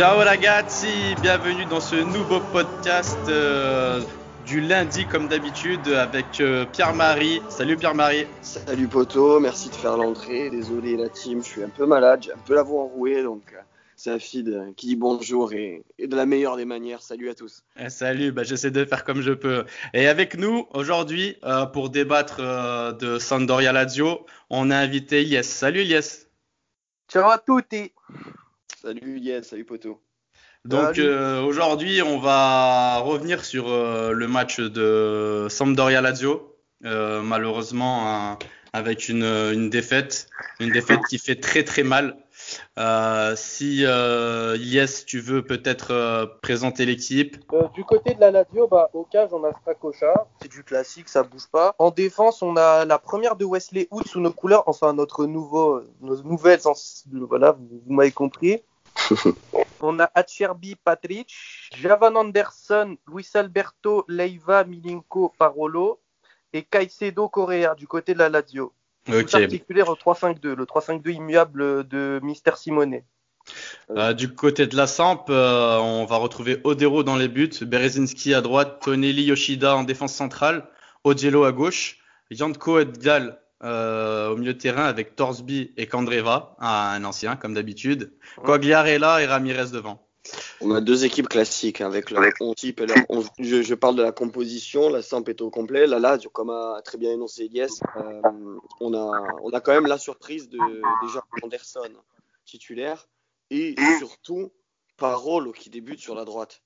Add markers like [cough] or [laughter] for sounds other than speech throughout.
Ciao ragazzi, bienvenue dans ce nouveau podcast euh, du lundi comme d'habitude avec euh, Pierre-Marie. Salut Pierre-Marie. Salut Poto, merci de faire l'entrée. Désolé la team, je suis un peu malade, j'ai un peu la voix enrouée donc euh, c'est Afid qui dit bonjour et, et, de la meilleure des manières. Salut à tous. Eh, salut, bah, j'essaie de faire comme je peux. Et avec nous aujourd'hui euh, pour débattre euh, de Sandoria Lazio, on a invité Yes. Salut Yes. Ciao à tutti. Salut Yes, salut Poto. Donc euh, aujourd'hui, on va revenir sur euh, le match de Sampdoria Lazio. Euh, malheureusement, un, avec une, une, défaite, une défaite qui fait très très mal. Euh, si Yes, tu veux peut-être présenter l'équipe. du côté de la Lazio, bah, au cage, on a Stracocha. C'est du classique, ça bouge pas. En défense, on a la première de Wesley Hood sous nos couleurs, enfin notre nouveau, nos nouvelles, voilà, vous, vous m'avez compris. [laughs] On a Acerbi Patrick, Javan Anderson, Luis Alberto, Leiva, Milinko, Parolo et Caicedo Correa du côté de la Lazio. Ok. Articulaire au 3-5-2, le 3-5-2 immuable de Mister Simone. Euh, du côté de la Samp, euh, on va retrouver Odero dans les buts, Berezinski à droite, Tonelli Yoshida en défense centrale, Ogello à gauche, Janko Edgal euh, au milieu de terrain avec Torsby et Candreva, un ancien comme d'habitude, Quagliarella et Ramirez devant. On a deux équipes classiques avec leur 11 type et leur 11. Je, je, parle de la composition, la Samp est au complet. La Lazio, comme a très bien énoncé Elias, euh, on, a, on a quand même la surprise de déjà Anderson titulaire et surtout Parolo qui débute sur la droite.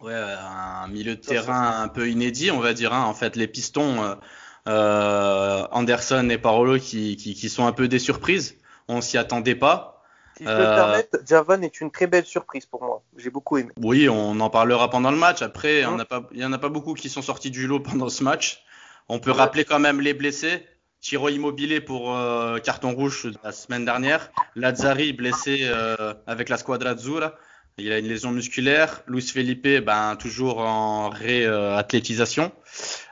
Ouais, un milieu de terrain un peu inédit, on va dire. Hein. En fait, les pistons. Euh, Anderson et Parolo qui, qui, qui, sont un peu des surprises. On s'y attendait pas. Si je peux euh, me permettre, Javan est une très belle surprise pour moi. J'ai beaucoup aimé. Oui, on en parlera pendant le match. Après, mmh. il n'y en a pas beaucoup qui sont sortis du lot pendant ce match. On peut ouais. rappeler quand même les blessés. Tiro Immobilier pour euh, carton rouge la semaine dernière. Lazzari blessé euh, avec la Squadra Azzurra. Il a une lésion musculaire. Luis Felipe, ben, toujours en réathlétisation.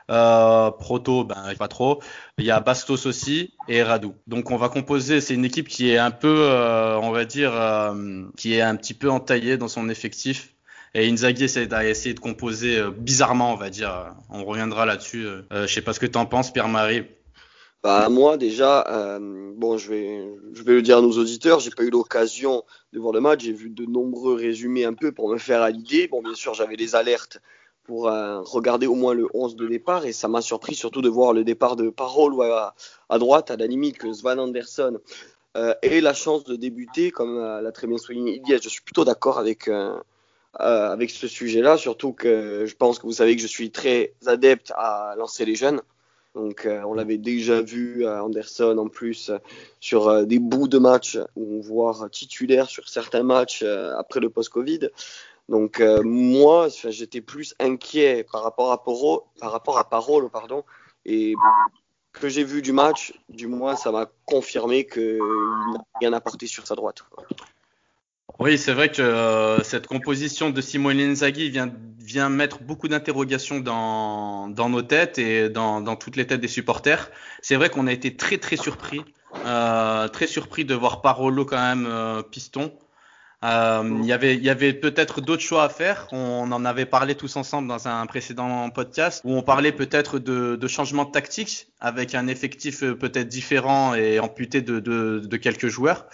Euh, Proto, ben pas trop. Il y a Bastos aussi et Radou. Donc on va composer. C'est une équipe qui est un peu, euh, on va dire, euh, qui est un petit peu entaillée dans son effectif. Et Inzaghi essaie d'essayer de composer bizarrement, on va dire. On reviendra là-dessus. Je sais pas ce que tu en penses, Pierre-Marie. Bah, moi déjà, bon, je vais, je vais le dire à nos auditeurs, j'ai pas eu l'occasion de voir le match. J'ai vu de nombreux résumés un peu pour me faire à l'idée. Bon, bien sûr, j'avais les alertes pour euh, regarder au moins le 11 de départ et ça m'a surpris surtout de voir le départ de Parole à, droite, à la limite que Svan Anderson euh, ait la chance de débuter, comme euh, l'a très bien souligné Ilias. Je suis plutôt d'accord avec, avec ce sujet-là, surtout que je pense que vous savez que je suis très adepte à lancer les jeunes. Donc on l'avait déjà vu Anderson en plus sur des bouts de match ou voire titulaire sur certains matchs après le post-Covid. Donc euh, moi, j'étais plus inquiet par rapport à Poro, par rapport à Parolo, pardon, et que j'ai vu du match, du moins, ça m'a confirmé qu'il n'a rien apporté sur sa droite. Oui, c'est vrai que euh, cette composition de Simone Inzaghi vient, mettre beaucoup d'interrogations dans, nos têtes et dans, toutes les têtes des supporters. C'est vrai qu'on a été très très surpris, euh, très surpris de voir Parolo quand même piston. Euh, y avait, il y avait peut-être d'autres choix à faire. On en avait parlé tous ensemble dans un précédent podcast où on parlait peut-être de, de changement de tactique avec un effectif euh, peut-être différent et amputé de, de, de quelques joueurs.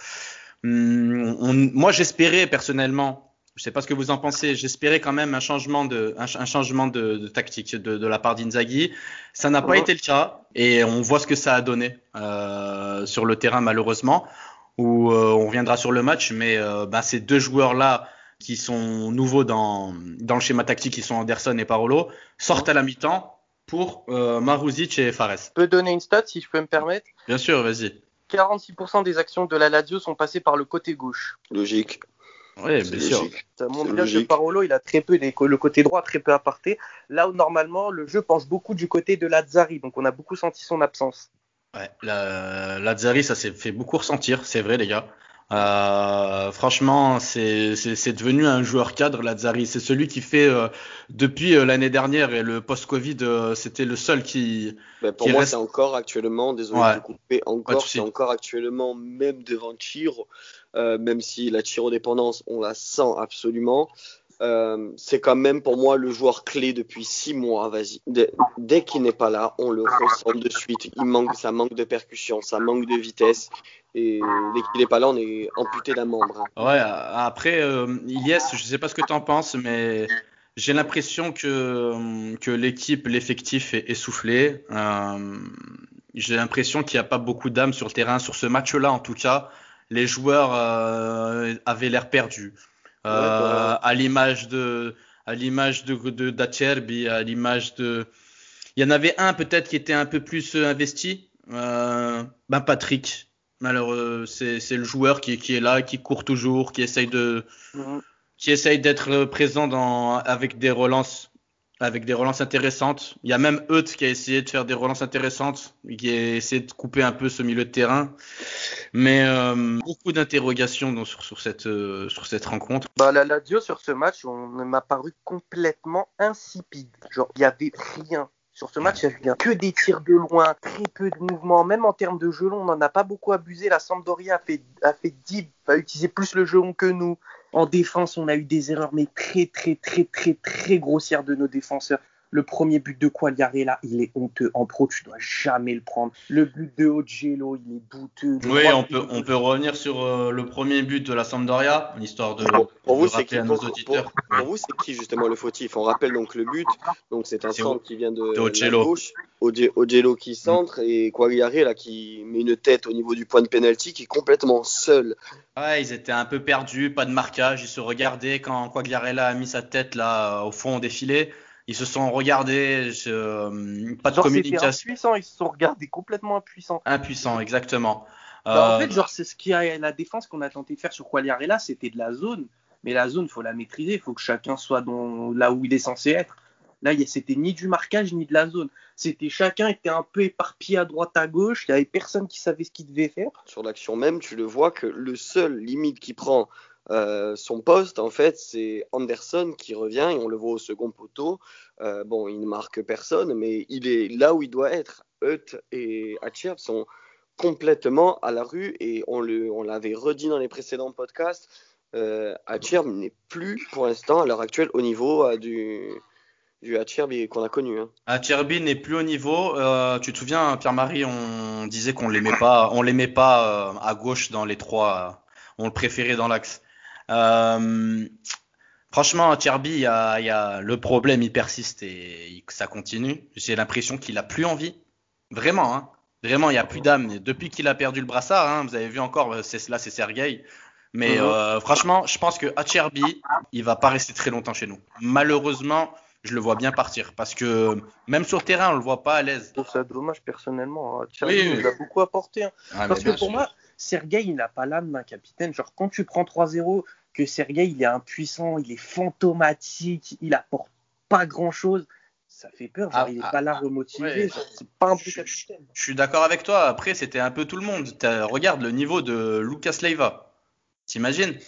Hum, on, moi, j'espérais personnellement. Je sais pas ce que vous en pensez. J'espérais quand même un changement de, un, un changement de, de tactique de, de, la part d'Inzaghi. Ça n'a pas été le cas et on voit ce que ça a donné euh, sur le terrain malheureusement où euh, on reviendra sur le match, mais euh, bah, ces deux joueurs-là qui sont nouveaux dans, dans le schéma tactique, qui sont Anderson et Parolo, sortent à la mi-temps pour euh, Maruzic et Fares. Je peux donner une stat si je peux me permettre Bien sûr, vas-y. 46% des actions de la Lazio sont passées par le côté gauche. Logique. Oui, bien sûr. Ça montre bien que Parolo, il a très peu les, le côté droit, très peu aparté. Là où normalement le jeu penche beaucoup du côté de Lazzari, donc on a beaucoup senti son absence. Ouais, la, Lazzari, ça s'est fait beaucoup ressentir, c'est vrai les gars. Euh, franchement, c'est devenu un joueur cadre, Lazzari. C'est celui qui fait, euh, depuis euh, l'année dernière et le post-Covid, euh, c'était le seul qui. Ben pour qui moi, reste- c'est encore actuellement, désolé Ouais. de vous couper, encore, c'est encore actuellement, même devant Chiro, euh, même si la dépendance, on la sent absolument. Euh, c'est quand même pour moi le joueur clé depuis six mois. Vas-y, dès, qu'il n'est pas là, on le ressent de suite. Il manque, ça manque de percussion, ça manque de vitesse. Et dès qu'il n'est pas là, on est amputé d'un membre. Ouais. Après, euh, Ilyes, je sais pas ce que tu en penses, mais j'ai l'impression que que l'équipe, l'effectif est essoufflé. Euh, j'ai l'impression qu'il n'y a pas beaucoup d'âme sur le terrain sur ce match-là, en tout cas. Les joueurs euh, avaient l'air perdus. Euh, à l'image de à l'image de d'Acerbi, à l'image de il y en avait un peut-être qui était un peu plus euh, investi. Euh, ben Patrick. Alors euh, c'est c'est le joueur qui, qui est là qui court toujours qui essaye de mhm. qui essaye d'être présent dans avec des relances avec des relances intéressantes. Il y a même Euth qui a essayé de faire des relances intéressantes, qui a essayé de couper un peu ce milieu de terrain. Mais euh, beaucoup d'interrogations sur, sur, cette, euh, sur cette rencontre. Bah, la Lazio sur ce match, on m'a paru complètement insipide. Genre, il n'y avait rien. Sur ce match, il n'y avait que des tirs de loin, très peu de mouvements. Même en termes de gelon, on n'en a pas beaucoup abusé. La Sampdoria a fait, a fait 10, a utilisé plus le gelon que nous. En défense, on a eu des erreurs, mais très, très, très, très, très grossières de nos défenseurs. Le premier but de Quagliarella, il est honteux. En pro, tu dois jamais le prendre. Le but de Ogelo, il est douteux. oui, on peut, on peut revenir sur euh, le premier but de la Sampdoria, l'histoire de, pour, vous, c'est qui, pour, vous, c'est qui justement le fautif? On rappelle donc le but. Donc c'est un centre qui vient de, de la gauche. Ogelo qui centre et Quagliarella qui met une tête au niveau du point de pénalty qui est complètement seul. Ouais, ils étaient un peu perdus, pas de marquage. Ils se regardaient quand Quagliarella a mis sa tête là au fond des filets. Ils se sont regardés, euh, pas de communication. Impuissants, ils se sont regardés complètement impuissants. Impuissants, exactement. Bah, en fait, euh, genre, c'est ce qui a la défense qu'on a tenté de faire sur Quagliarella, c'était de la zone. Mais la zone, faut la maîtriser, il faut que chacun soit dans, là où il est censé être. Là, c'était ni du marquage ni de la zone. C'était chacun était un peu éparpillé à droite à gauche. Il n'y avait personne qui savait ce qu'il devait faire. Sur l'action même, tu le vois que le seul limite qui prend euh, son poste, en fait, c'est Anderson qui revient et on le voit au second poteau. Euh, bon, il ne marque personne, mais il est là où il doit être. Hutt et Hatcher sont complètement à la rue et on l'avait redit dans les précédents podcasts. Euh, n'est plus pour l'instant à l'heure actuelle au niveau euh, du, du qu'on a connu. Hein. n'est plus au niveau. tu te souviens, Pierre-Marie, on disait qu'on l'aimait pas, on l'aimait pas à gauche dans les trois. on le préférait dans l'axe. Euh, franchement, Cherby, il y a, le problème, il persiste et ça continue. J'ai l'impression qu'il a plus envie. Vraiment, hein. Vraiment, il n'y a plus d'âme. Depuis qu'il a perdu le brassard, hein, vous avez vu encore, c'est, là, c'est Sergei. Mais mhm. euh, franchement, je pense que Acherby, il va pas rester très longtemps chez nous. Malheureusement, je le vois bien partir parce que même sur le terrain, on le voit pas à l'aise. Je trouve ça dommage personnellement. Hein. il a beaucoup apporté. Hein. parce que pour moi, Sergei, il n'a pas l'âme d'un capitaine. Genre, quand tu prends 3-0, que Sergei, il est impuissant, il est fantomatique, il apporte pas grand-chose, ça fait peur. Genre, ah, il n'est ah, pas là ah, remotivé. c'est pas un je, capitaine. Je, suis d'accord avec toi. Après, c'était un peu tout le monde. Regarde le niveau de Lucas Leiva. T'imagines?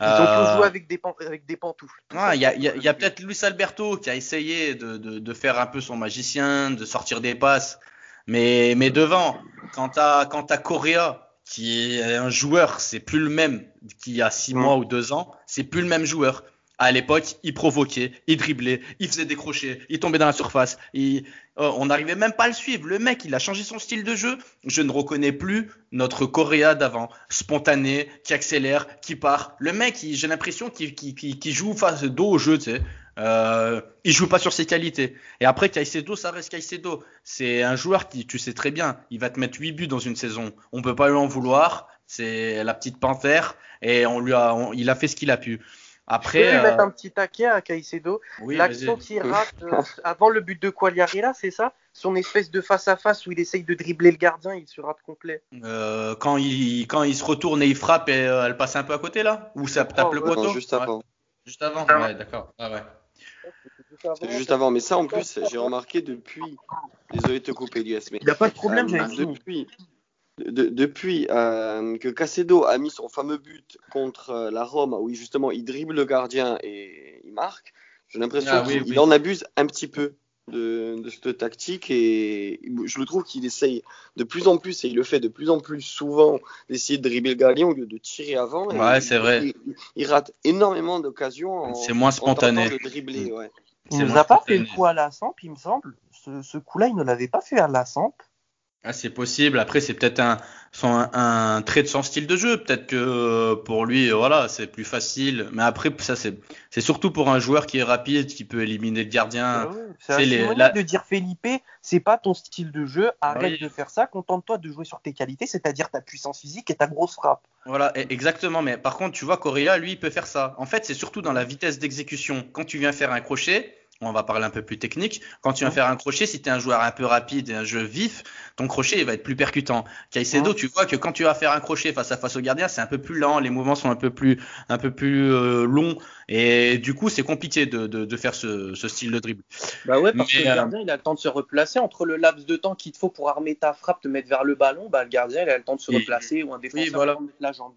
Ils ont tous euh, joué avec des, avec des pantoufles. Il y a, y a peut-être Luis Alberto qui a essayé de, de, de, faire un peu son magicien, de sortir des passes. Mais, mais devant, quand t'as, quand t'as Correa, qui est un joueur, c'est plus le même qu'il y a six mois ou deux ans, c'est plus le même joueur. À l'époque, il provoquait, il driblait, il faisait des crochets, il tombait dans la surface. Il... Oh, on n'arrivait même pas à le suivre. Le mec, il a changé son style de jeu. Je ne reconnais plus notre Coréa d'avant, spontané, qui accélère, qui part. Le mec, j'ai l'impression qu'il joue face dos au jeu, tu sais. Euh, il joue pas sur ses qualités. Et après, Caicedo, ça reste Caicedo. C'est un joueur qui, tu sais très bien, il va te mettre 8 buts dans une saison. On peut pas lui en vouloir. C'est la petite panthère et on lui a, il a fait ce qu'il a pu. Après, je peux mettre euh, un petit taquet à Caicedo. L'action qu'il rate euh, [laughs] avant le but de Quagliarella, c'est ça? Son espèce de face à face où il essaye de dribbler le gardien, il se rate complet. Euh, quand il quand il se retourne et il frappe et elle passe un peu à côté là, ou ça tape le poteau? juste avant. Juste avant. Ouais, d'accord. Ah ouais. C'est juste avant, mais ça en plus, j'ai remarqué depuis. Désolé de te couper, Elias, mais. Il n'y a pas de problème, j'ai Depuis, depuis euh, que Cacedo a mis son fameux but contre euh, la Rome, où justement il dribble le gardien et il marque, j'ai l'impression ah qu'il en abuse un petit peu. De, de cette tactique et je le trouve qu'il essaye de plus en plus et il le fait de plus en plus souvent d'essayer de dribbler le gardien au lieu de tirer avant. Ouais, c'est vrai. Il, rate énormément d'occasions. C'est moins spontané. De dribbler, ouais. Il ne nous a pas fait le coup à la Samp, il me semble. Ce, ce coup-là, il ne l'avait pas fait à la Samp. Ah, c'est possible. Après, c'est peut-être un, un, trait de son style de jeu. Peut-être que euh, pour lui, voilà, c'est plus facile. Mais après, ça, c'est, c'est surtout pour un joueur qui est rapide, qui peut éliminer le gardien. Ah c'est les, de dire Felipe, c'est pas ton style de jeu. Arrête de faire ça. Contente-toi de jouer sur tes qualités, c'est-à-dire ta puissance physique et ta grosse frappe. Voilà, e, exactement. Mais par contre, tu vois, Correa, lui, il peut faire ça. En fait, c'est surtout dans la vitesse d'exécution. Quand tu viens faire un crochet, on va parler un peu plus technique. Quand tu viens faire un crochet, si tu es un joueur un peu rapide et un jeu vif, ton crochet il va être plus percutant. Caicedo, tu vois que quand tu vas faire un crochet face à face au gardien, c'est un peu plus lent, les mouvements sont un peu plus, un peu plus euh, longs et du coup c'est compliqué de, de, faire ce, ce, style de dribble. Bah ouais, parce que le euh, gardien il a le temps de se replacer entre le laps de temps qu'il te faut pour armer ta frappe, te mettre vers le ballon, bah le gardien il a le temps de se replacer ou un défenseur voilà. mettre la jambe.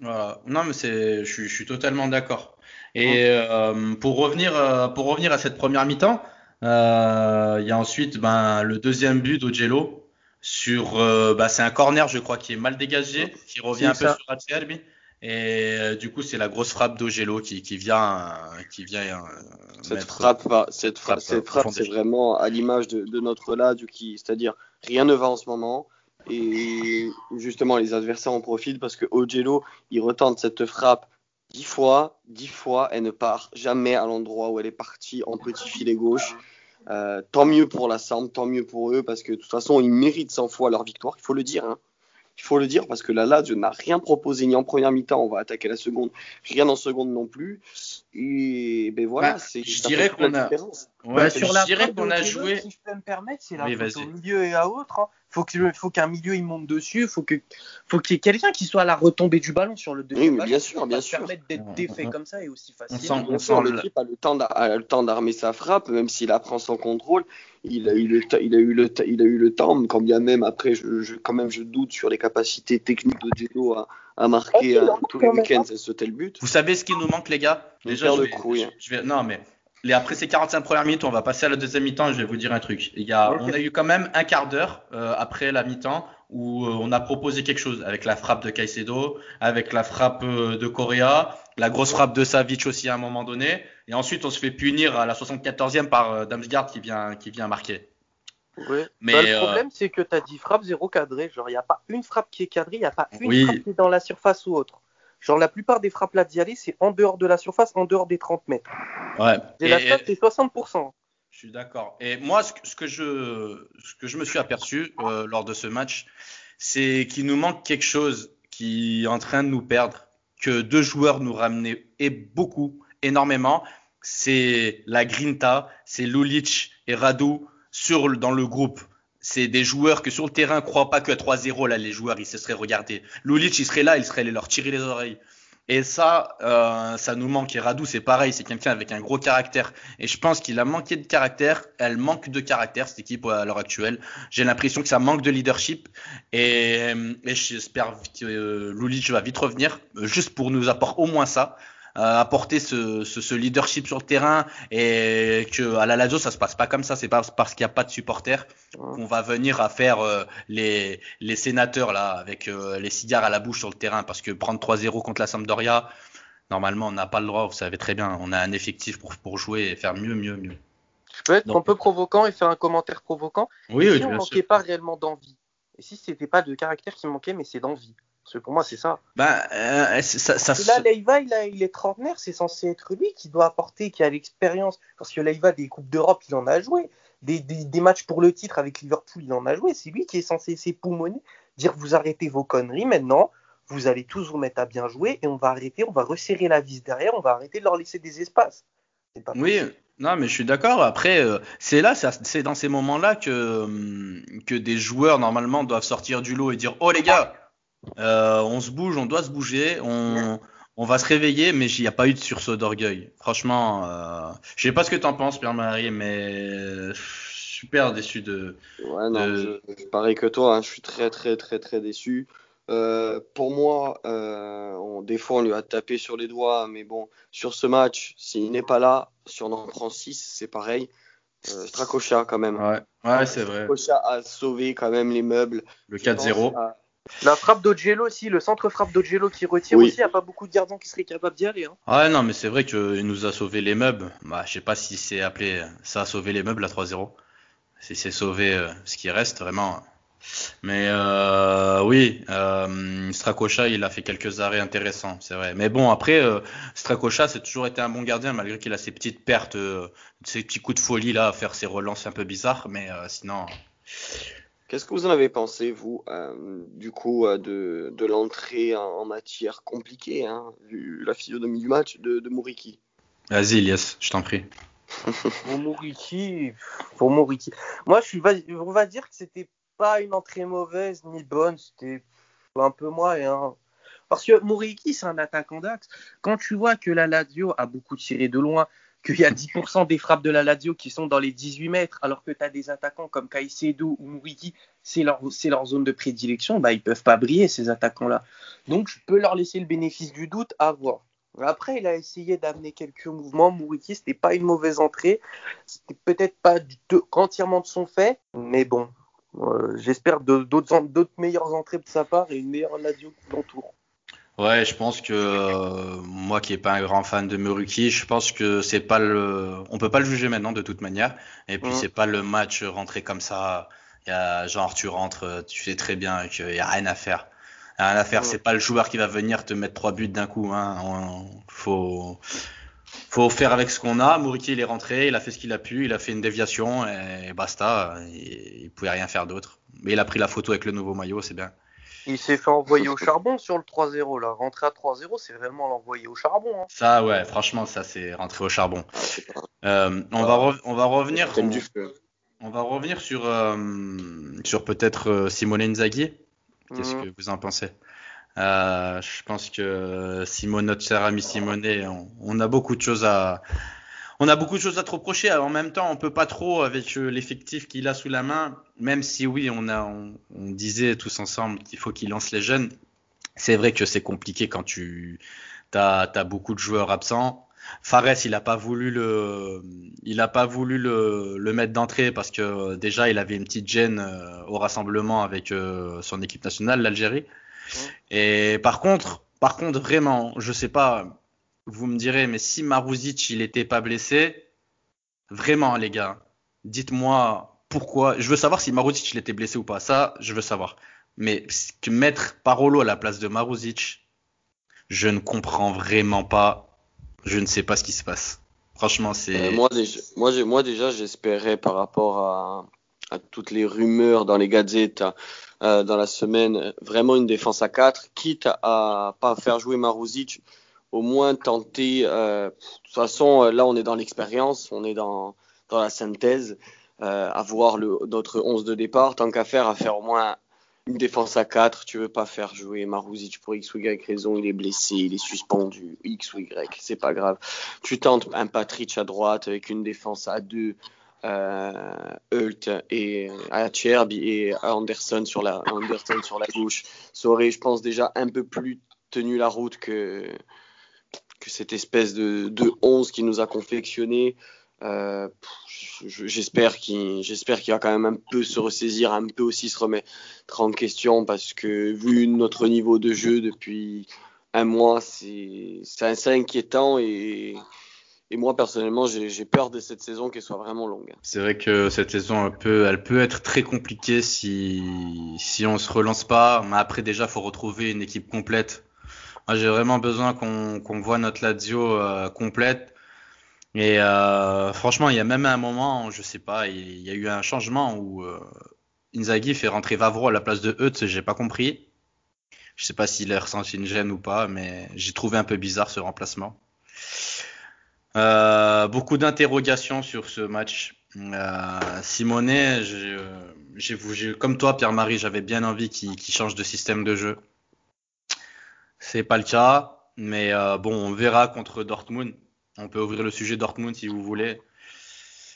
Voilà. Non mais c'est, je, je suis totalement d'accord. Et euh, pour revenir euh, pour revenir à cette première mi-temps, euh, il y a ensuite ben, le deuxième but d'Ogelo sur bah, c'est un corner je crois qui est mal dégagé, qui revient un peu sur Acerbi. Et du coup, c'est la grosse frappe d'Ogelo qui, qui vient, qui vient. cette frappe, cette frappe, cette frappe, c'est vraiment à l'image de, de, notre Lazio qui, c'est-à-dire rien ne va en ce moment. Et justement, les adversaires en profitent parce que Ogelo, il retente cette frappe dix fois, dix fois, elle ne part jamais à l'endroit où elle est partie en petit filet gauche. Euh, tant mieux pour la Samp, tant mieux pour eux, parce que de toute façon, ils méritent 100 fois leur victoire, il faut le dire. Hein. Il faut le dire, parce que la Lazio n'a rien proposé, ni en première mi-temps, on va attaquer la seconde, rien en seconde non plus. Et ben voilà, bah, c'est je dirais qu'on a, ouais, sur la dirais qu'on a joué. Si je peux me permettre, c'est la oui, au milieu et à autre. Hein faut que faut qu'un milieu il monte dessus, faut que faut qu'il y ait quelqu'un qui soit à la retombée du ballon sur le deuxième oui, bien sûr, bien sûr. permettre d'être défait comme ça et aussi facile. On sent, on l'équipe a le temps le temps d'armer sa frappe, même s'il apprend son contrôle, il a eu le il a eu le il a eu le temps, quand bien même après je, quand même je doute sur les capacités techniques de Jello à, à marquer ah, tous les week-ends ce tel but? Vous savez ce qui nous manque les gars? Déjà je vais, je vais, non mais après ces 45 premières minutes, on va passer à la deuxième mi-temps et je vais vous dire un truc. Il y a, On a eu quand même un quart d'heure euh, après la mi-temps où euh, on a proposé quelque chose avec la frappe de Caicedo, avec la frappe euh, de Correa, la grosse frappe de Savic aussi à un moment donné. Et ensuite, on se fait punir à la 74e par Damsgaard qui vient, qui vient marquer. Mais bah, le problème, c'est que tu as dit frappe zéro cadré. Genre, il n'y a pas une frappe qui est cadrée, il n'y a pas une frappe qui est dans la surface ou autre. Genre, la plupart des frappes aller, c'est en dehors de la surface, en dehors des 30 mètres. Ouais. Et, la stat, c'est 60%. Je suis d'accord. Et moi, ce que, je, ce que je me suis aperçu euh, lors de ce match, c'est qu'il nous manque quelque chose qui est en train de nous perdre, que deux joueurs nous ramenaient et beaucoup, énormément. C'est la Grinta, c'est Lulic et Radu sur, dans le groupe c'est des joueurs que sur le terrain croient pas que 3-0 là les joueurs ils se seraient regardés. Lulic il serait là, il serait allé leur tirer les oreilles. Et ça, euh, ça nous manque. Et Radou, c'est pareil, c'est quelqu'un avec un gros caractère. Et je pense qu'il a manqué de caractère. Elle manque de caractère, cette équipe, à l'heure actuelle. J'ai l'impression que ça manque de leadership. Et, et j'espère que euh, Lulic va vite revenir, juste pour nous apporter au moins ça. Euh, apporter ce, ce, ce, leadership sur le terrain et que à la Lazio ça se passe pas comme ça. C'est pas parce qu'il n'y a pas de supporters qu'on va venir à faire euh, les, les sénateurs là avec euh, les cigares à la bouche sur le terrain. Parce que prendre 3-0 contre la Sampdoria normalement on n'a pas le droit. Vous savez très bien on a un effectif pour, pour jouer et faire mieux mieux mieux. Je peux être un peu provoquant et faire un commentaire provoquant. Oui, oui si on manquait pas réellement d'envie et si c'était pas de caractère qui manquait mais c'est d'envie parce que pour moi, c'est ça. Bah, euh, ça, ça, là, Leiva, il, a, il est trentenaire, c'est censé être lui qui doit apporter, qui a l'expérience. Parce que Leiva, des Coupes d'Europe, il en a joué. Des, des, des, matchs pour le titre avec Liverpool, il en a joué. C'est lui qui est censé s'époumoner, dire vous arrêtez vos conneries maintenant, vous allez tous vous mettre à bien jouer et on va arrêter, on va resserrer la vis derrière, on va arrêter de leur laisser des espaces. Pas oui, non, mais je suis d'accord. Après, euh, c'est là, c'est dans ces moments-là que, hum, que des joueurs normalement doivent sortir du lot et dire Oh les gars, euh, on se bouge, on doit se bouger, on, on va se réveiller, mais il n'y a pas eu de sursaut d'orgueil. Franchement, euh, je sais pas ce que tu en penses, Pierre-Marie, mais super déçu de. Ouais, non, Je, pareil que toi, hein, je suis très, très, très, très déçu. Euh, pour moi, euh, on, des fois, on lui a tapé sur les doigts, mais bon, sur ce match, s'il n'est pas là, si on en prend 6, c'est pareil. Euh, Strakosha quand même. Ouais, ouais c'est vrai. Strakosha a sauvé quand même les meubles. Le 4-0. La frappe d'Ogelo aussi, le centre frappe d'Ogelo qui retire aussi, il n'y a pas beaucoup de gardiens qui seraient capables d'y aller. Hein. Ouais, non, mais c'est vrai qu'il nous a sauvé les meubles. Bah, je sais pas si c'est appelé ça a sauvé les meubles à 3-0. Si c'est sauvé euh, ce qui reste, vraiment. Mais euh, oui, euh, Strakosha, il a fait quelques arrêts intéressants, c'est vrai. Mais bon, après, euh, Strakosha, c'est toujours été un bon gardien, malgré qu'il a ses petites pertes, euh, ses petits coups de folie là, à faire ses relances un peu bizarres. Mais euh, sinon. Qu'est-ce que vous en avez pensé, vous, euh, du coup, de, de l'entrée en, matière compliquée, hein, vu la physionomie du match de, de Mouriki Vas-y, Elias, je t'en prie. [laughs] pour Mouriki, pour Mouriki. Moi, je suis, on va dire que c'était pas une entrée mauvaise ni bonne, c'était un peu moyen. Parce que Mouriki, c'est un attaquant d'axe. Quand tu vois que la Lazio a beaucoup tiré de loin, qu'il y a 10% des frappes de la Lazio qui sont dans les 18 mètres, alors que tu as des attaquants comme Caicedo ou Mouriki, c'est leur, zone de prédilection, bah, ils peuvent pas briller, ces attaquants-là. Donc, je peux leur laisser le bénéfice du doute à voir. Après, il a essayé d'amener quelques mouvements. Mouriki, c'était pas une mauvaise entrée. C'était peut-être pas entièrement de son fait, mais bon, euh, J'espère d'autres meilleures entrées de sa part et une meilleure Lazio qui l'entoure. Ouais, je pense que euh, moi qui n'ai pas un grand fan de Muruki, je pense que c'est pas le, on peut pas le juger maintenant de toute manière. Et puis mmh. c'est pas le match rentré comme ça. Y a genre tu rentres, tu sais très bien qu'il y a rien à faire. Y a rien à faire. Mmh. C'est pas le joueur qui va venir te mettre trois buts d'un coup. Hein. On, faut faut faire avec ce qu'on a. Mouriki, il est rentré, il a fait ce qu'il a pu, il a fait une déviation et basta. Il, il pouvait rien faire d'autre. Mais il a pris la photo avec le nouveau maillot, c'est bien. Il s'est fait envoyer au [laughs] charbon sur le 3-0 là. Rentrer à 3-0, c'est vraiment l'envoyer au charbon. Hein. Ça, ouais, franchement, ça c'est rentrer au charbon. Euh, on, va on va revenir. On, on, va revenir sur euh, sur peut-être euh, Simone Inzaghi. Qu'est-ce mmh. que vous en pensez? Euh, je pense que Simone, notre cher ami Simone, on, on, a beaucoup de choses à, on a beaucoup de choses à te reprocher. En même temps, on peut pas trop avec euh, l'effectif qu'il a sous la main. Même si oui, on a, on, on disait tous ensemble qu'il faut qu'il lance les jeunes. C'est vrai que c'est compliqué quand tu as, as, beaucoup de joueurs absents. Fares, il a pas voulu le, il a pas voulu le, le mettre d'entrée parce que déjà il avait une petite gêne euh, au rassemblement avec son équipe nationale, l'Algérie. Et par contre, par contre, vraiment, je sais pas, vous me direz, mais si Maruzic il était pas blessé, vraiment les gars, dites-moi pourquoi. Je veux savoir si Maruzic il était blessé ou pas. Ça, je veux savoir. Mais mettre Parolo à la place de Maruzic, je ne comprends vraiment pas. Je ne sais pas ce qui se passe. Franchement, c'est. Euh, moi, déjà, j'espérais par rapport à, toutes les rumeurs dans les gazettes euh, dans la semaine, vraiment une défense à 4, quitte à pas faire jouer Maruzic, au moins tenter. Euh, de toute façon, là, on est dans l'expérience, on est dans, dans la synthèse, euh, à voir le, notre 11 de départ, tant qu'à faire, à faire au moins une défense à 4, tu veux pas faire jouer Maruzic pour X ou Y raison, il est blessé, il est suspendu, X ou Y, c'est pas grave. Tu tentes un Patrick à droite avec une défense à 2, euh, Hult et Acherb et Anderson sur la Anderson sur la gauche ça aurait je pense déjà un peu plus tenu la route que que cette espèce de, de 11 qui nous a confectionné euh, j'espère qu'il va quand même un peu se ressaisir un peu aussi se remettre en question parce que vu notre niveau de jeu depuis un mois c'est c'est inquiétant et moi, personnellement, j'ai peur de cette saison qu'elle soit vraiment longue. C'est vrai que cette saison, elle peut, être très compliquée si, si on se relance pas. Mais après, déjà, faut retrouver une équipe complète. J'ai vraiment besoin qu'on voit notre Lazio euh, complète. Et euh, franchement, il y a même un moment, je sais pas, il y a eu un changement où euh, Inzaghi fait rentrer Vavro à la place de Eutz, j'ai pas compris. Je sais pas s'il a ressenti une gêne ou pas, mais j'ai trouvé un peu bizarre ce remplacement. Euh, beaucoup d'interrogations sur ce match. Simonet, comme toi, Pierre-Marie, j'avais bien envie qu'il, change de système de jeu. C'est pas le cas, mais euh, bon, on verra contre Dortmund. On peut ouvrir le sujet Dortmund si vous voulez.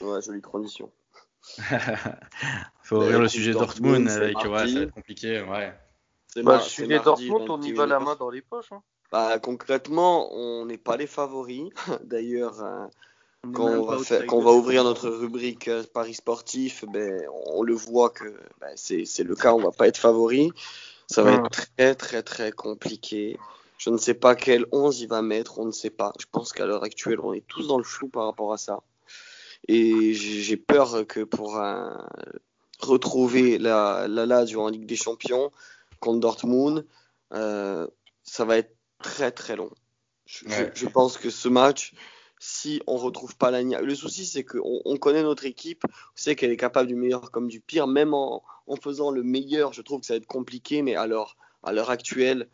Ouais, jolie transition. [laughs] Faut ouvrir le sujet Dortmund, avec, ouais, ça va être compliqué, ouais. Bah, sujet Dortmund, on y va la main dans les poches. Hein. Bah, concrètement, on n'est pas les favoris. [laughs] D'ailleurs, euh, quand on, va faire, quand on va ouvrir notre rubrique euh, Paris sportif, ben, on le voit que ben, c'est le cas, on va pas être favori. Ça va être très très très compliqué. Je ne sais pas quel 11 il va mettre, on ne sait pas. Je pense qu'à l'heure actuelle, on est tous dans le flou par rapport à ça. Et j'ai peur que pour un, retrouver la, la Lazio en Ligue des Champions contre Dortmund, euh, ça va être très très long. Je, pense que ce match, si on retrouve pas l'Agna, le souci c'est qu'on on connaît notre équipe, on sait qu'elle est capable du meilleur comme du pire, même en, en, faisant le meilleur, je trouve que ça va être compliqué, mais alors à l'heure actuelle,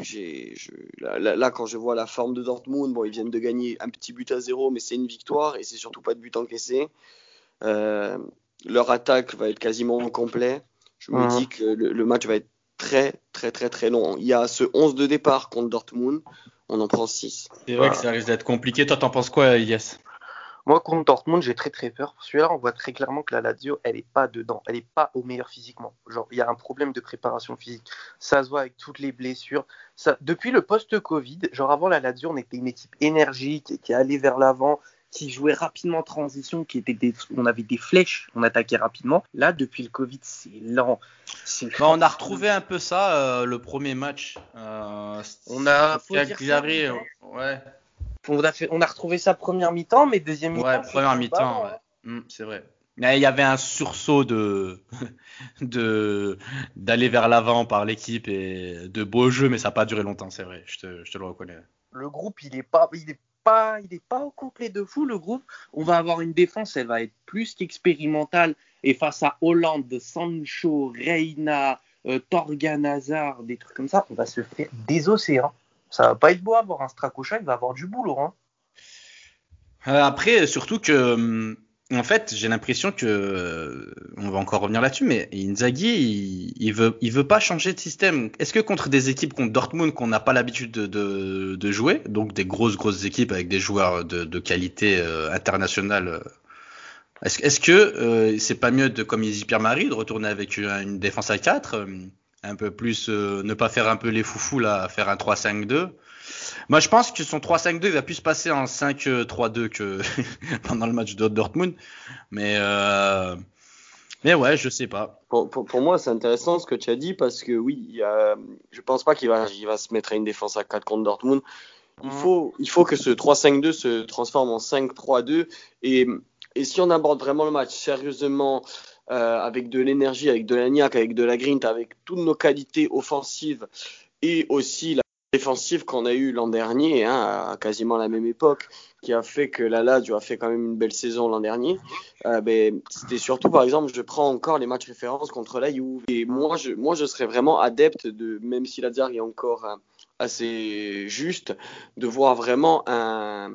j'ai, là, là, quand je vois la forme de Dortmund, bon, ils viennent de gagner un petit but à zéro, mais c'est une victoire et c'est surtout pas de but encaissé. Euh, leur attaque va être quasiment au complet. Je me dis que le, match va être très, très, très, très long. Il y a ce 11 de départ contre Dortmund, on en prend 6. C'est vrai que ça risque d'être compliqué. Toi, t'en penses quoi, Yes? Moi, contre Dortmund, j'ai très très peur. Celui-là, on voit très clairement que la Lazio, elle est pas dedans. Elle est pas au meilleur physiquement. Genre, il y a un problème de préparation physique. Ça se voit avec toutes les blessures. Ça, depuis le post-Covid, genre avant la Lazio, on était une équipe énergique qui allait vers l'avant, qui jouait rapidement en transition, qui était des, on avait des flèches, on attaquait rapidement. Là, depuis le Covid, c'est lent. Bah, on a retrouvé un peu ça euh, le premier match. Euh, on a, ouais. On a, fait, on a retrouvé ça première mi-temps, mais deuxième mi-temps. Ouais, première mi-temps, ouais. C'est vrai. Il y avait un sursaut de [laughs] de d'aller vers l'avant par l'équipe et de beaux jeux, mais ça n'a pas duré longtemps, c'est vrai. Je te, je te, le reconnais. Le groupe, il est pas, il est pas, il est pas au complet de fou le groupe. On va avoir une défense, elle va être plus qu'expérimentale. Et face à Hollande, Sancho, Reina, euh, Torgan des trucs comme ça, on va se faire désosser. Hein. Ça va pas être beau à voir. Un Stracocha, il va avoir du boulot. Hein. Euh, après, surtout que hum, en fait, j'ai l'impression que on va encore revenir là-dessus, mais Inzaghi, il, veut, il veut pas changer de système. Est-ce que contre des équipes contre Dortmund qu'on n'a pas l'habitude de, jouer, donc des grosses grosses équipes avec des joueurs de, qualité euh, internationale, euh, est-ce, est que euh, c'est pas mieux de, comme dit Pierre-Marie, de retourner avec une, défense à 4, un peu plus, ne pas faire un peu les foufous là, faire un 3-5-2 moi, je pense que son 3-5-2 il va plus se passer en 5-3-2 que [laughs] pendant le match de Dortmund. Mais, euh... mais ouais, je sais pas. Pour, pour, pour moi, c'est intéressant ce que tu as dit parce que oui, il y a, je pense pas qu'il va, il va se mettre à une défense à 4 contre Dortmund. Il faut, il faut que ce 3-5-2 se transforme en 5-3-2. Et, et si on aborde vraiment le match sérieusement, euh, avec de l'énergie, avec de la niaque, avec de la grinta, avec toutes nos qualités offensives et aussi la défensive qu'on a eu l'an dernier, hein, à quasiment la même époque, qui a fait que la Lazio a fait quand même une belle saison l'an dernier. Euh, ben, c'était surtout, par exemple, je prends encore les matchs références contre la Juve. Et moi, je, moi, je serais vraiment adepte de, même si la est encore euh, assez juste, de voir vraiment un,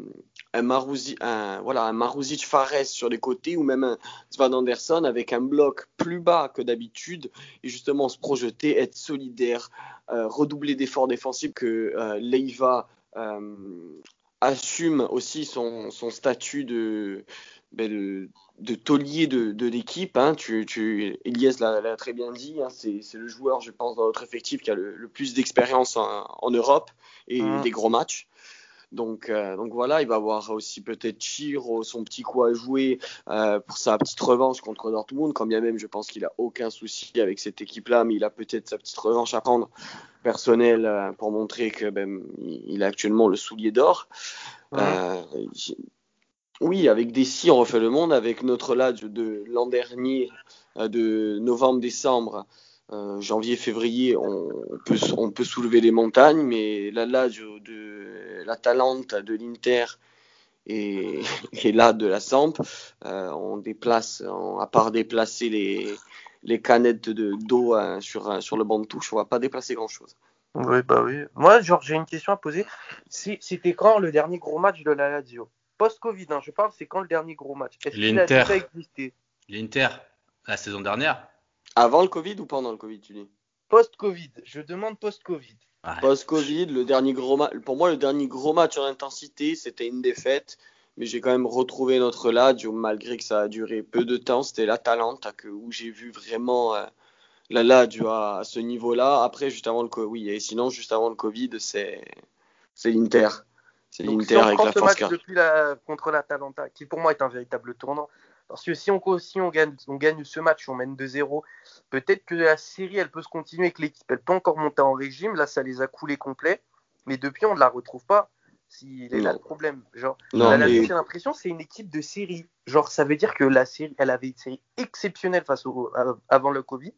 un Marouzi, un, voilà, un Marouzic Fares sur les côtés ou même un Svan Anderson avec un bloc plus bas que d'habitude et justement se projeter, être solidaire, euh, redoubler d'efforts défensifs que euh, Leiva euh, assume aussi son, son statut de, ben, de, de, taulier de, de l'équipe. Hein. Tu, tu, Elias l'a très bien dit, hein. c'est le joueur, je pense, dans notre effectif qui a le, plus d'expérience en, en, Europe et mmh. des gros matchs. Donc, euh, donc voilà, il va avoir aussi peut-être Chiro, son petit coup à jouer euh, pour sa petite revanche contre Dortmund, quand bien même je pense qu'il a aucun souci avec cette équipe-là, mais il a peut-être sa petite revanche à prendre personnelle euh, pour montrer que ben, il a actuellement le soulier d'or. oui, avec des si on refait le monde, avec notre là de l'an dernier, de novembre-décembre, euh, janvier, février, on peut, on peut soulever les montagnes, mais là, là, de, la Talente, de l'Inter et, [laughs] et, là, de la Samp, euh, on déplace, à part déplacer les, les canettes d'eau hein, sur, sur le banc de touche, on va pas déplacer grand-chose. Oui, bah oui. Moi, genre, j'ai une question à poser. C'était quand le dernier gros match de la Lazio? Post-Covid, hein, je parle, c'est quand le dernier gros match? L'Inter. L'Inter, la saison dernière avant le Covid ou pendant le Covid, tu dis? Post-Covid. Je demande post-Covid. Post-Covid, le dernier gros pour moi, le dernier gros match en intensité, c'était une défaite. Mais j'ai quand même retrouvé notre Lazio, malgré que ça a duré peu de temps. C'était l'Atalanta où j'ai vu vraiment euh, la Lazio à, ce niveau-là. Après, juste avant le Covid, oui, et sinon, juste avant le Covid, c'est l'Inter. C'est l'Inter si avec la ce force match car- depuis la, contre l'Atalanta, qui pour moi est un véritable tournant, parce que si on, si on, gagne, on gagne ce match, on mène 2-0, peut-être que la série, elle peut se continuer avec l'équipe, elle peut encore monter en régime, là, ça les a coulés complets, mais depuis, on ne la retrouve pas. S'il est là le problème. Genre, Non, mais- j'ai l'impression que c'est une équipe de série. Genre, ça veut dire que la série, elle avait une série exceptionnelle face au, à- avant le Covid.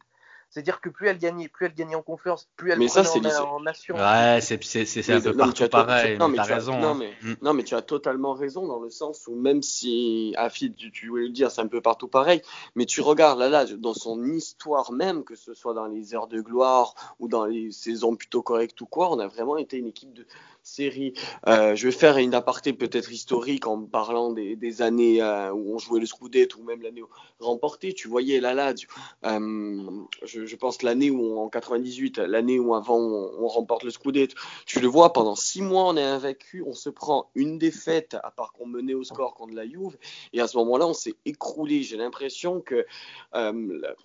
C'est-à-dire que plus elle gagnait, plus elle gagnait en confiance, plus elle Mais ça, prenait c'est en, les- en assurance. Ouais, c'est un peu non, mais tu partout pareil. non, mais as- raison. non, hein. mais- Mm. Non, mais tu as totalement raison dans le sens où même si, Afid, tu, tu voulais le dire, c'est un peu partout pareil, mais tu regardes là, là, dans son histoire même, que ce soit dans les heures de gloire ou dans les saisons plutôt correctes ou quoi, on a vraiment été une équipe de série. Euh, je vais faire une aparté peut-être historique en parlant des, années euh, où on jouait le Scudetto ou même l'année remportée. Tu voyais la Lazio, euh, je, pense l'année où en 98, l'année où avant on, remporte le Scudetto. Tu le vois, pendant six mois, on est invaincu, on se prend une défaite, à part qu'on menait au score contre la Juve, et à ce moment-là, on s'est écroulé. J'ai l'impression que,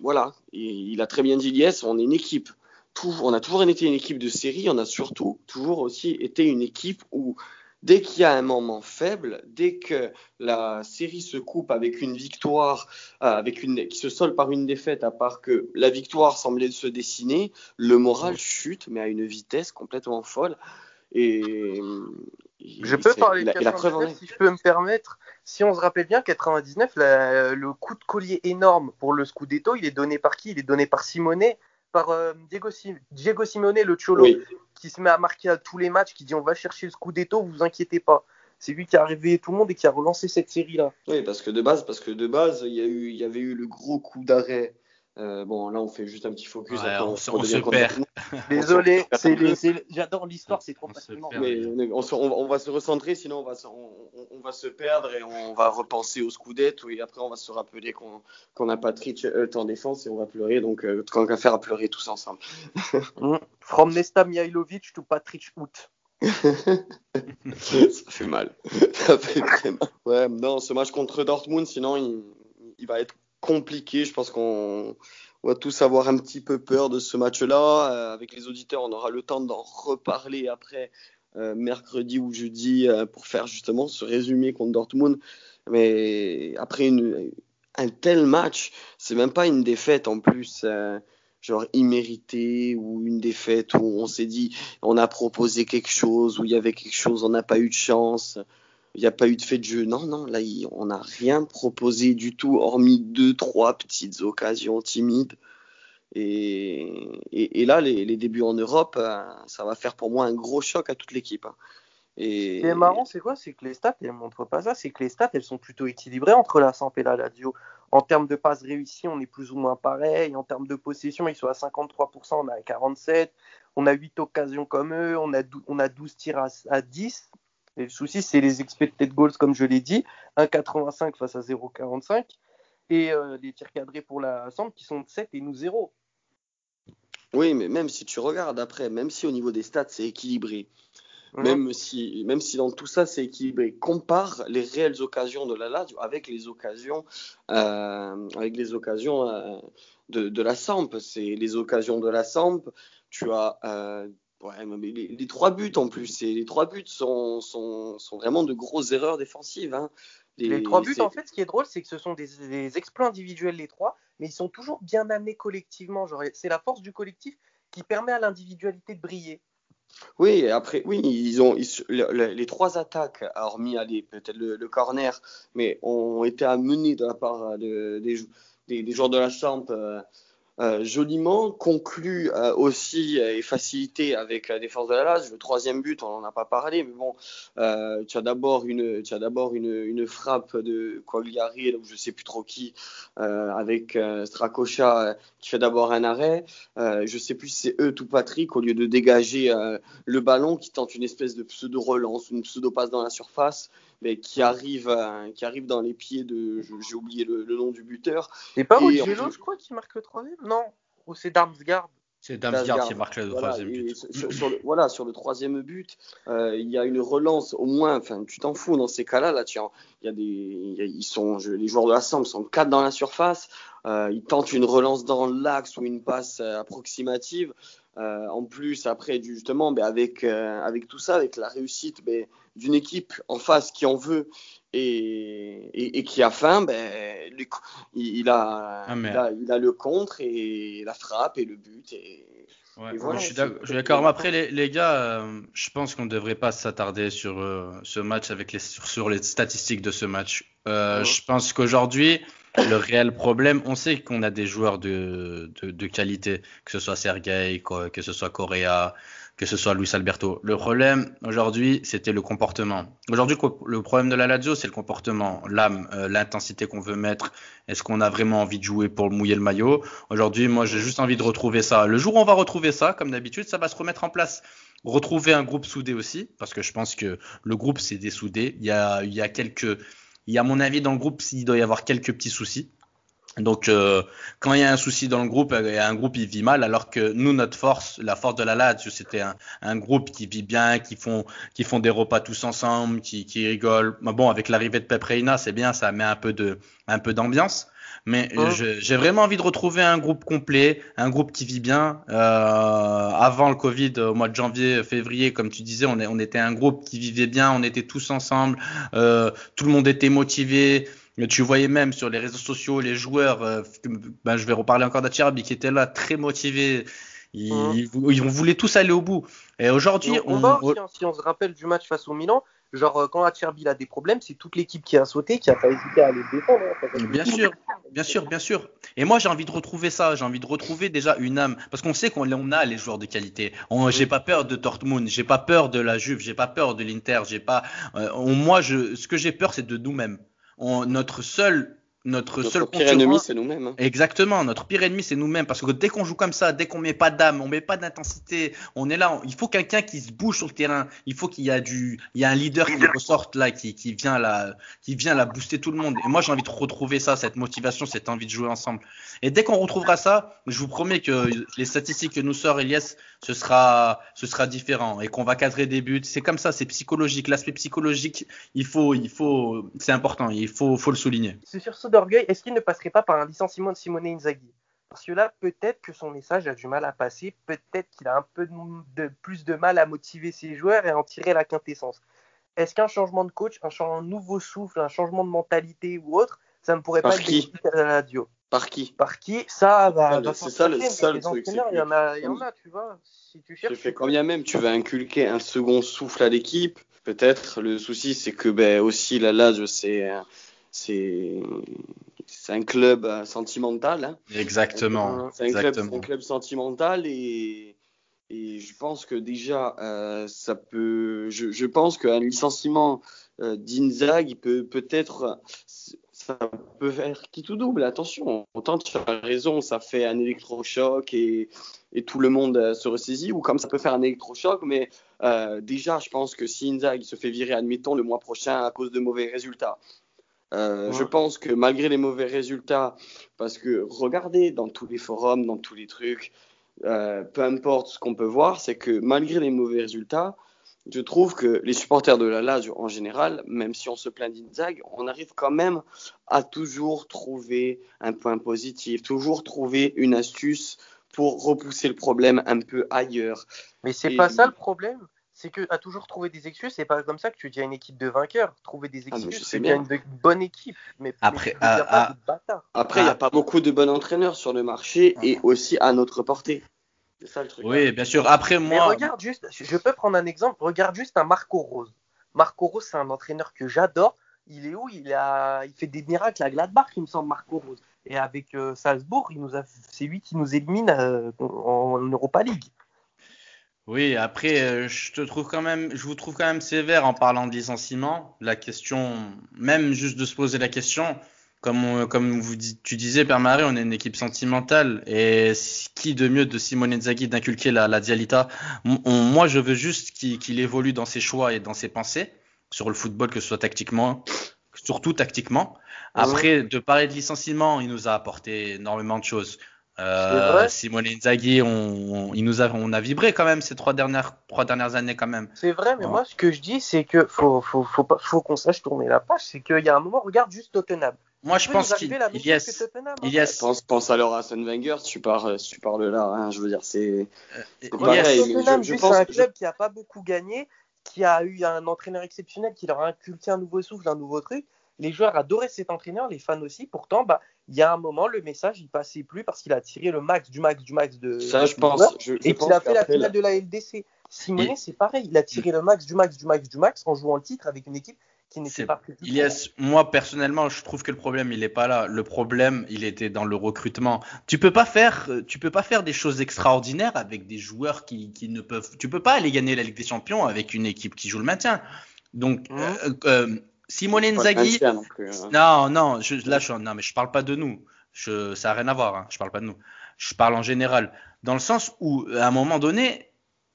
voilà, il, a très bien dit Lies, on est une équipe. Tout- on a toujours été une équipe de série, on a surtout toujours aussi été une équipe où dès qu'il y a un moment faible, dès que la série se coupe avec une victoire, euh, avec une, qui se solde par une défaite, à part que la victoire semblait se dessiner, le moral chute, mais à une vitesse complètement folle. Et Je peux parler de la, et la preuve en 99 est. si je peux me permettre. Si on se rappelle bien, 99, la- le coup de collier énorme pour le Scudetto, il est donné par qui? Il est donné par Simone, par euh, Diego, Diego Simone, le Cholo, Oui, qui se met à marquer à tous les matchs, qui dit on va chercher le Scudetto, vous inquiétez pas. C'est lui qui a réveillé tout le monde et qui a relancé cette série-là. oui, parce que de base, parce que de base, il y a eu, il y avait eu le gros coup d'arrêt. Euh, bon, là, on fait juste un petit focus. Ouais, après, on se- on perd. [laughs] Désolé, j'adore l'histoire, c'est trop passionnant. Mais on, on va, se recentrer, sinon on va, va se perdre et on va repenser au Scudetto et après on va se rappeler qu'on qu'on n'a pas en défense et on va pleurer. Donc, euh, tant qu'à faire à pleurer tous ensemble. [laughs] Mm. From Nesta Mihailovic to Patrick Hout. [laughs] Ça fait mal. Ça fait très mal. Ouais, non, ce match contre Dortmund, sinon il, il va être compliqué. Je pense qu'on on va tous avoir un petit peu peur de ce match-là. Euh, avec les auditeurs, on aura le temps d'en reparler après mercredi ou jeudi euh, pour faire justement ce résumé contre Dortmund. Mais après un tel match, c'est même pas une défaite en plus. euh, genre imméritée ou une défaite où on s'est dit on a proposé quelque chose, où il y avait quelque chose, on n'a pas eu de chance, il n'y a pas eu de fait de jeu. Non, non, là, on n'a rien proposé du tout, hormis deux, trois petites occasions timides. Et, là, les, débuts en Europe, euh, ça va faire pour moi un gros choc à toute l'équipe. hein. Et, Ce qui est marrant, c'est quoi? C'est que les stats, elles montrent pas ça. C'est que les stats, elles sont plutôt équilibrées entre la Samp et la Lazio. En termes de passes réussies, on est plus ou moins pareil. En termes de possession, ils sont à 53%, on a 47. On a 8 occasions comme eux, on a, on a 12 tirs à, à 10. Et le souci, c'est les expected goals, comme je l'ai dit. 1,85 face à 0,45. Et euh, les tirs cadrés pour la Samp qui sont de 7 et nous 0. Oui, mais même si tu regardes après, même si au niveau des stats, c'est équilibré, Mhm. même si, même si dans tout ça c'est équilibré, compare les réelles occasions de la Lazio avec les occasions, euh, avec les occasions euh, de, de la Samp. C'est les occasions de la Samp. Tu as euh, ouais, mais les, les trois buts en plus. Et les trois buts sont, sont, sont vraiment de grosses erreurs défensives. hein. Les trois buts, en fait, ce qui est drôle, c'est que ce sont des, des exploits individuels, les trois, mais ils sont toujours bien amenés collectivement. C'est la force du collectif qui permet à l'individualité de briller. Oui, après, oui, ils ont ils- les trois attaques, hormis aller peut-être le, le corner, mais ont été amenées de la part de- des, jou- des, des joueurs de la Samp euh, euh, joliment, conclues euh, aussi euh, et facilitées avec la défense de la Lazio. Le troisième but, on n'en a pas parlé, mais bon, tu as d'abord une, tu as d'abord une, une frappe de Quagliari, là, où je sais plus trop qui, avec Strakosha qui fait d'abord un arrêt. Je sais plus si c'est eux ou Patrick, au lieu de dégager le ballon qui tente une espèce de pseudo relance, une pseudo passe dans la surface, mais qui arrive, qui arrive dans les pieds de, j'ai oublié le, le nom du buteur. C'est pas en- je crois, qui marque le troisième? Non. Ou c'est Darmsgaard C'est Damsgaard qui marque le Voilà, troisième but. sur, sur le, voilà, sur le troisième but, euh, il y a une relance au moins. Enfin, tu t'en fous dans ces cas-là. Là, tiens, il y a des, il y a- ils sont, je- les joueurs de la Samp sont quatre dans la surface. Euh, ils tentent une relance dans l'axe ou une passe euh, approximative. Euh, en plus, après, justement, ben, avec, euh, avec tout ça, avec la réussite ben, d'une équipe en face qui en veut et, et, qui a faim, ben, il, a, ah, il, a, il, a, le contre et la frappe et le but. Et, je suis d'accord. Après, les, les gars, euh, je pense qu'on ne devrait pas s'attarder sur ce match avec les, sur, les statistiques de ce match. Je pense qu'aujourd'hui, le réel problème, on sait qu'on a des joueurs de, de, de, qualité, que ce soit Sergei, que ce soit Correa, que ce soit Luis Alberto. Le problème aujourd'hui, c'était le comportement. Aujourd'hui, le problème de la Lazio, c'est le comportement, l'âme, euh, l'intensité qu'on veut mettre. Est-ce qu'on a vraiment envie de jouer pour mouiller le maillot? Aujourd'hui, moi, j'ai juste envie de retrouver ça. Le jour où on va retrouver ça, comme d'habitude, ça va se remettre en place. Retrouver un groupe soudé aussi, parce que je pense que le groupe s'est dessoudé. Il y a, il y a quelques il y a, mon avis, dans le groupe, il doit y avoir quelques petits soucis. Donc, euh, quand il y a un souci dans le groupe, euh, un groupe il vit mal, alors que nous, notre force, la force de la Lazio, c'était un, un, groupe qui vit bien, qui font, qui font des repas tous ensemble, qui, qui rigolent. Bon, avec l'arrivée de Pep Reina, c'est bien, ça met un peu de, un peu d'ambiance. Mais hein j'ai vraiment envie de retrouver un groupe complet, un groupe qui vit bien. Euh, avant le Covid, au mois de janvier, février, comme tu disais, on, est, on était un groupe qui vivait bien, on était tous ensemble, euh, tout le monde était motivé. Tu voyais même sur les réseaux sociaux les joueurs, euh, ben je vais reparler encore d'Achirabi, qui étaient là très motivés. Ils, hein ils, voulaient tous aller au bout. Et aujourd'hui, on, on, hein, si on se rappelle du match face au Milan, Genre, euh, quand Acerbi a des problèmes, c'est toute l'équipe qui a sauté, qui a pas hésité à aller défendre. Hein, bien sûr, bien sûr, bien sûr. Et moi, j'ai envie de retrouver ça. J'ai envie de retrouver déjà une âme. Parce qu'on sait qu'on a les joueurs de qualité. J'ai pas peur de Dortmund, j'ai pas peur de la Juve, j'ai pas peur de l'Inter, j'ai pas. Euh, moi, je, ce que j'ai peur, c'est de nous-mêmes. Notre seul notre, seul pire ennemi, c'est nous-mêmes. Hein. Exactement, notre pire ennemi, c'est nous-mêmes. Parce que dès qu'on joue comme ça, dès qu'on met pas d'âme, on met pas d'intensité, on est là. Il faut quelqu'un qui se bouge sur le terrain. Il faut qu'il y a du, il y a un leader qui ressorte là, qui, qui vient là, qui vient là booster tout le monde. Et moi, j'ai envie de retrouver ça, cette motivation, cette envie de jouer ensemble. Et dès qu'on retrouvera ça, je vous promets que les statistiques que nous sort Elias, ce sera, ce sera différent et qu'on va cadrer des buts. C'est comme ça, c'est psychologique. L'aspect psychologique, il faut, il faut, c'est important. Il faut, faut le souligner. C'est sur d'orgueil, est-ce qu'il ne passerait pas par un licenciement de Simone Inzaghi? Parce que là, peut-être que son message a du mal à passer, peut-être qu'il a un peu de, plus de mal à motiver ses joueurs et à en tirer la quintessence. Est-ce qu'un changement de coach, un, nouveau souffle, un changement de mentalité ou autre, ça ne pourrait par pas être à la radio? Par qui? Par qui? Ça va. c'est ça le, seul truc. Il y, en a, il y en a, tu vois. Si tu cherches. fais quand bien même, tu vas inculquer un second souffle à l'équipe? Peut-être. Le souci, c'est que ben, aussi la Lazio, c'est c'est c'est un club euh, sentimental. Hein. Exactement. C'est un, un, club sentimental et, et je pense que déjà, euh, ça peut. Je, je pense qu'un licenciement euh, d'Inzag, il peut peut-être. Ça peut faire qui tout double, attention. Autant tu as raison, ça fait un électrochoc et, et tout le monde euh, se ressaisit, ou comme ça peut faire un électrochoc, mais euh, déjà, je pense que si Inzag se fait virer, admettons, le mois prochain à cause de mauvais résultats, euh, je pense que malgré les mauvais résultats, parce que regardez dans tous les forums, dans tous les trucs, peu importe ce qu'on peut voir, c'est que malgré les mauvais résultats, je trouve que les supporters de la Lazio en général, même si on se plaint d'Inzag, on arrive quand même à toujours trouver un point positif, toujours trouver une astuce pour repousser le problème un peu ailleurs. Mais c'est n'est pas ça le problème c'est que à toujours trouver des excuses, c'est pas comme ça que tu dis à une équipe de vainqueurs. Trouver des ah, excuses, c'est bien une bonne équipe. Mais après, il n'y a pas beaucoup de bons entraîneurs sur le marché et aussi à notre portée. C'est ça le truc. Oui, bien sûr. Après moi. Mais regarde juste, je peux prendre un exemple. Regarde juste un Marco Rose. Marco Rose, c'est un entraîneur que j'adore. Il est où? Il, a... il fait des miracles à Gladbach, il me semble, Marco Rose. Et avec euh, Salzbourg, il nous a... c'est lui qui nous élimine euh, en Europa League. Oui, après, euh, je te trouve quand même, je vous trouve quand même sévère en parlant de licenciement. La question, même juste de se poser la question, comme, comme vous, tu disais, Père Marie, on est une équipe sentimentale. Et qui de mieux de Simone Inzaghi d'inculquer la, la dialita? Moi, je veux juste qu'il évolue dans ses choix et dans ses pensées sur le football, que ce soit tactiquement, surtout tactiquement. Après, de parler de licenciement, il nous a apporté énormément de choses. Euh, Simone Inzaghi, on, il nous a, on a vibré quand même ces trois dernières, trois dernières années quand même. C'est vrai, mais moi ce que je dis, c'est que faut, faut, faut, faut qu'on sache tourner la page. C'est qu'il y a un moment, regarde juste Tottenham. Moi, je pense qu'il y a, il y a, Pense, pense alors à Arsène Wenger tu parles, tu parles là. hein, je veux dire, c'est. il y pareil, a- mais Tottenham, je- pense- c'est un je- club qui a pas beaucoup gagné, qui a eu un entraîneur exceptionnel, qui leur a inculqué un nouveau souffle, un nouveau truc. Les joueurs adoraient cet entraîneur, les fans aussi. Pourtant, bah, il y a un moment, le message, il passait plus parce qu'il a tiré le max du max du max de. Ça, je pense. joueurs Je, je Et pense qu'il a fait la finale de la LDC. Simonet, c'est pareil. Il a tiré le max du max du max du max en jouant le titre avec une équipe qui n'était pas prévue. Il y a, moi personnellement, je trouve que le problème il est pas là. Le problème, il était dans le recrutement. Tu peux pas faire, euh, tu peux pas faire des choses extraordinaires avec des joueurs qui, qui ne peuvent. Tu peux pas aller gagner la Ligue des Champions avec une équipe qui joue le maintien. Donc, Mhm. euh, euh, Simone Inzaghi. non plus, hein. Non, non, je, là, je, non, mais je parle pas de nous. Je, ça a rien à voir. Hein. Je parle pas de nous. Je parle en général, dans le sens où, à un moment donné,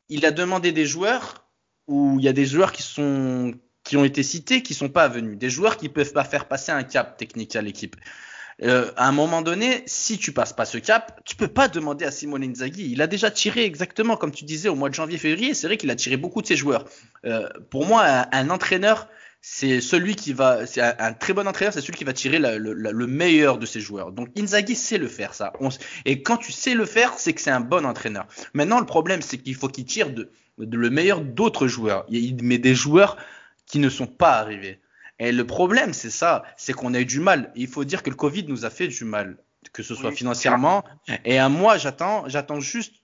il a demandé des joueurs où il y a des joueurs qui sont qui ont été cités qui sont pas venus, des joueurs qui peuvent pas faire passer un cap technique à l'équipe. Euh, à un moment donné, si tu passes pas ce cap, tu peux pas demander à Simone Inzaghi. Il a déjà tiré exactement comme tu disais au mois de janvier-février. C'est vrai qu'il a tiré beaucoup de ses joueurs. Euh, pour moi, un, entraîneur, c'est celui qui va, c'est un, très bon entraîneur, c'est celui qui va tirer le, meilleur de ses joueurs. Donc Inzaghi sait le faire ça. On et quand tu sais le faire, c'est que c'est un bon entraîneur. Maintenant, le problème, c'est qu'il faut qu'il tire de le meilleur d'autres joueurs. Il met des joueurs qui ne sont pas arrivés. Et le problème, c'est ça, c'est qu'on a eu du mal. Il faut dire que le Covid nous a fait du mal, que ce soit Oui. financièrement. Et à moi, j'attends, j'attends juste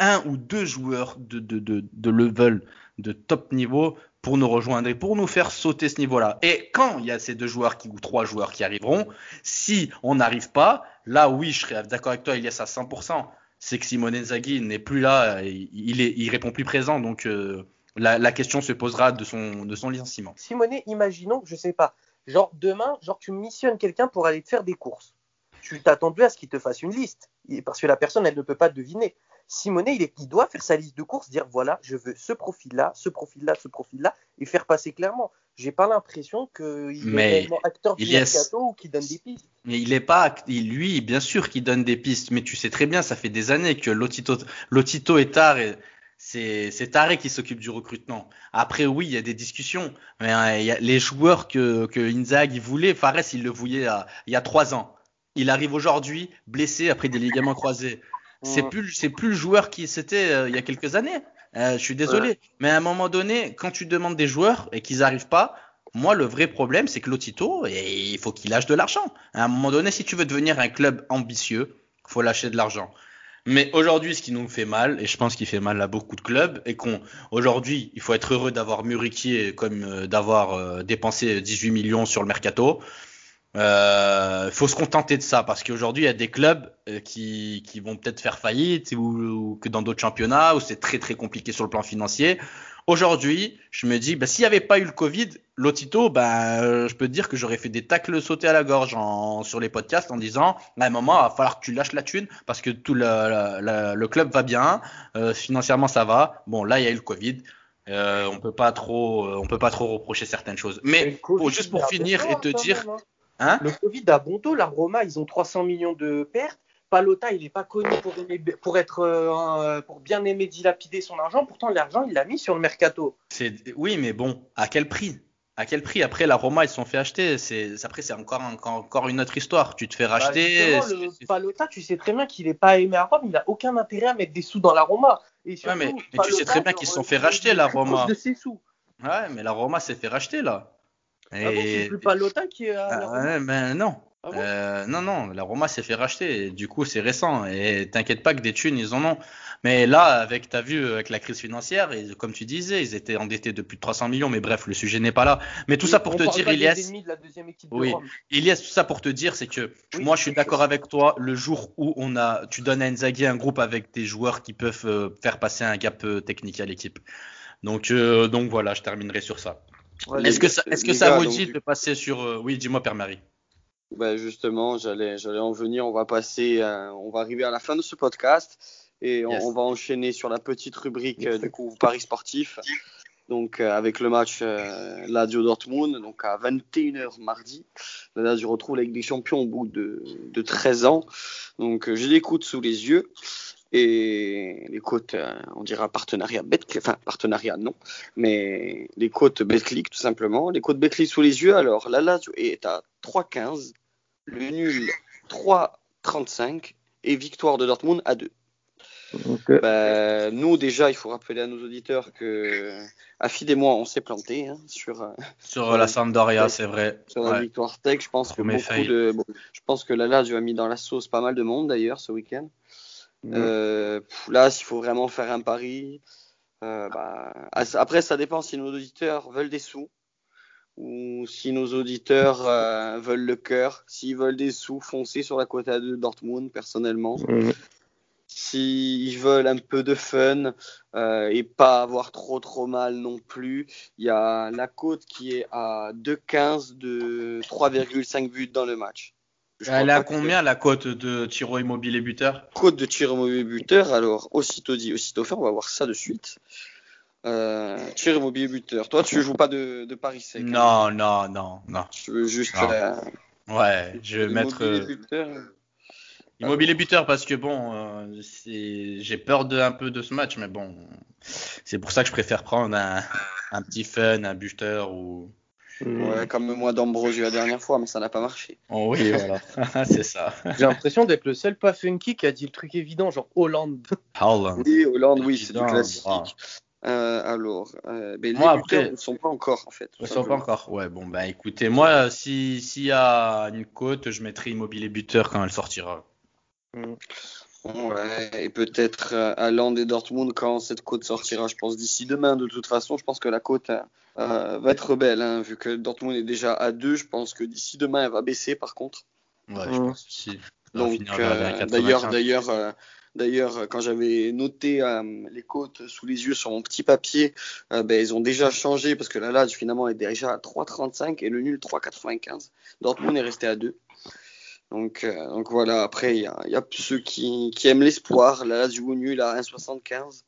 un ou deux joueurs de, de, de, de level, de top niveau pour nous rejoindre et pour nous faire sauter ce niveau-là. Et quand il y a ces deux joueurs qui, ou trois joueurs qui arriveront, si on n'arrive pas, là oui, je serais d'accord avec toi, Elias, à 100%. C'est que Simone Inzaghi n'est plus là, il, il, est, il répond plus présent, donc euh, la, la question se posera de son, de son licenciement. Simonet, imaginons, je sais pas, genre demain, genre tu missionnes quelqu'un pour aller te faire des courses. Tu t'attends plus à ce qu'il te fasse une liste, parce que la personne, elle ne peut pas deviner. Simonet, il, est- il doit faire sa liste de courses, dire voilà, je veux ce profil-là, ce profil-là, ce profil-là, et faire passer clairement. J'ai pas l'impression qu'il est réellement acteur du mercato ou qu'il donne des pistes. Mais il est pas, lui, bien sûr qu'il donne des pistes, mais tu sais très bien, ça fait des années que Lotito, Lotito est tard et c'est, c'est Taré qui s'occupe du recrutement. Après, oui, il y a des discussions, mais euh, y a les joueurs que, que Inzaghi voulait, Fares, il le voulait à- il y a trois ans. Il arrive aujourd'hui, blessé après des ligaments croisés. C'est plus, c'est plus le joueur qui c'était euh, il y a quelques années. Euh, je suis désolé, mais à un moment donné, quand tu demandes des joueurs et qu'ils arrivent pas, moi le vrai problème c'est que Lotito, et il faut qu'il lâche de l'argent. À un moment donné, si tu veux devenir un club ambitieux, faut lâcher de l'argent. Mais aujourd'hui, ce qui nous fait mal, et je pense qu'il fait mal à beaucoup de clubs, et qu'on aujourd'hui, il faut être heureux d'avoir Muriquier comme euh, d'avoir euh, dépensé 18 millions sur le mercato. Euh, faut se contenter de ça parce qu'aujourd'hui il y a des clubs euh, qui, qui vont peut-être faire faillite ou, ou que dans d'autres championnats où c'est très très compliqué sur le plan financier. Aujourd'hui, je me dis, bah, s'il n'y avait pas eu le Covid, Lotito, bah, euh, je peux te dire que j'aurais fait des tacles sautés à la gorge en, sur les podcasts en disant, à un moment, il va falloir que tu lâches la thune parce que tout le, le club va bien, euh, financièrement ça va. Bon, là il y a eu le Covid. Euh, on peut pas trop, on peut pas trop reprocher certaines choses. Mais pour- juste pour finir et te dire, hein. hein, Le Covid a bon dos. La Roma, ils ont 300 millions de pertes. Palota, il n'est pas connu pour, aimer- pour être euh, pour bien aimer dilapider son argent. Pourtant, l'argent, il l'a mis sur le mercato. Oui, mais bon, à quel prix? À quel prix? Après, la Roma, ils se sont fait acheter. C'est après, c'est encore, encore encore une autre histoire. Tu te fais Bah, racheter. le Palota, tu sais très bien qu'il n'est pas aimé à Rome. Il n'a aucun intérêt à mettre des sous dans la Roma. Et surtout, mais- mais tu sais très bien qu'ils se sont fait racheter, la Roma. De ses sous. Ouais, mais la Roma s'est fait racheter là. Ah bon, c'est plus Palota qui est à la Ah, Roma ouais, ben non. Ah bon? Euh, non, non, la Roma s'est fait racheter. et du coup, c'est récent. Et t'inquiète pas que des thunes, ils en ont. Mais là, avec, t'as vu, avec la crise financière, et comme tu disais, ils étaient endettés de plus de 300 millions. Mais bref, le sujet n'est pas là. Mais tout ça pour te dire, Ilias, ennemis de la deuxième équipe de Oui. Ilias, tout ça pour te dire, c'est que Oui, moi, je suis d'accord avec toi. Le jour où on a, tu donnes à Inzaghi un groupe avec des joueurs qui peuvent euh, faire passer un gap euh, technique à l'équipe. Donc, euh, donc voilà, je terminerai sur ça. Ouais, Est-ce que ça, est-ce que ça gars, donc, dit de passer sur, euh, oui, dis-moi, Père Marie. Bah justement, j'allais, j'allais en venir. On va passer, euh, on va arriver à la fin de ce podcast et on, Yes. on va enchaîner sur la petite rubrique euh, du coup Paris sportif. Donc euh, avec le match Lazio Dortmund, donc à 21h mardi, la Lazio retrouve la Ligue des Champions au bout de, de 13 ans. Donc j'ai les coudes sous les yeux et les côtes, on dira partenariat Betclic, enfin partenariat non, mais les côtes Betclic tout simplement. Les côtes Betclic sous les yeux. Alors la Lazio est à 3,15 le nul 3-35 et victoire de Dortmund à 2. Ben, nous, déjà, il faut rappeler à nos auditeurs que Afid et moi, on s'est planté hein, sur, euh, sur la Sampdoria, c'est vrai. Sur la victoire tech, je pense que beaucoup de, je pense que la Lazio a mis dans la sauce pas mal de monde d'ailleurs ce week-end. Mm. Euh, là, s'il faut vraiment faire un pari, euh, bah, après, ça dépend si nos auditeurs veulent des sous ou si nos auditeurs veulent le cœur. S'ils veulent des sous, foncez sur la quota de Dortmund, personnellement. Mm. S'ils veulent un peu de fun euh, et pas avoir trop trop mal non plus, il y a la côte qui est à 2,15 de 3,5 buts dans le match. Elle est à combien la cote de Tiro Immobilier buteur? Cote de Tiro Immobilier buteur, alors aussitôt dit, aussitôt fait, on va voir ça de suite. Euh, Tiro Immobilier buteur. Toi, tu joues pas de, de Paris sec Non, non, non, non. Tu veux juste. Euh, ouais, je vais mettre. Buteur. Immobilier buteur parce que bon, euh, j'ai peur de un peu de ce match, mais bon, c'est pour ça que je préfère prendre un, petit fun, un buteur ou. Ouais, comme moi d'Ambrosio la dernière fois, mais ça n'a pas marché. Oh oui, voilà, [laughs] c'est ça. J'ai l'impression d'être le seul pas funky qui a dit le truc évident, genre Hollande. Hollande. Oui, Hollande, oui, c'est du classique. Euh, alors, euh, les moi, après, ne sont pas encore en fait. Ils ne sont pas encore. Ouais, bon, bah écoutez, moi, s'il y a une côte, je mettrai Immobilier buteur quand elle sortira. Mm. Ouais, et peut-être à Land et Dortmund quand cette côte sortira, je pense d'ici demain. De toute façon, je pense que la côte euh, va être belle, hein, vu que Dortmund est déjà à 2. Je pense que d'ici demain, elle va baisser par contre. Ouais, je pense aussi. Donc, euh, d'ailleurs, d'ailleurs, euh, d'ailleurs, quand j'avais noté les côtes sous les yeux sur mon petit papier, ben, ils ont déjà changé parce que la LAD finalement est déjà à 3,35 et le nul 3,95. Dortmund est resté à 2. Donc, euh, donc voilà, après, il y a, ceux qui, aiment l'espoir. La Lazio nul à 1,75.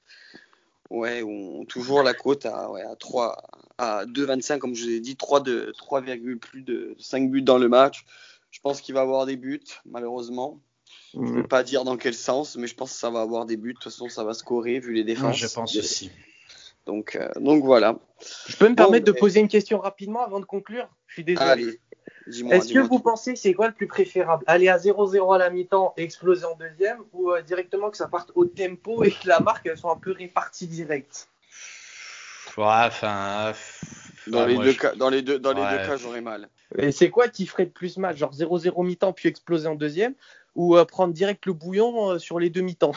Ouais, on, toujours la ouais, à 3, à 2,25, comme je vous ai dit, 3, de, 3, plus de 5 buts dans le match. Je pense qu'il va avoir des buts, malheureusement. Je ne vais mhm. pas dire dans quel sens, mais je pense que ça va avoir des buts. De toute façon, ça va scorer vu les défenses. je pense aussi. Donc, euh, donc voilà. Je peux me permettre de poser une question rapidement avant de conclure? Je suis désolé. Allez. Est-ce que vous pensez que c'est quoi le plus préférable? Aller à 0-0 à la mi-temps et exploser en deuxième ou euh, directement que ça parte au tempo et que la marque soit un peu réparties direct Ouais, enfin. Dans, les deux cas, dans les deux, dans les deux cas, j'aurais mal. Et c'est quoi qui ferait le plus mal? Genre 0-0 mi-temps puis exploser en deuxième ou euh, prendre direct le bouillon euh, sur les deux mi-temps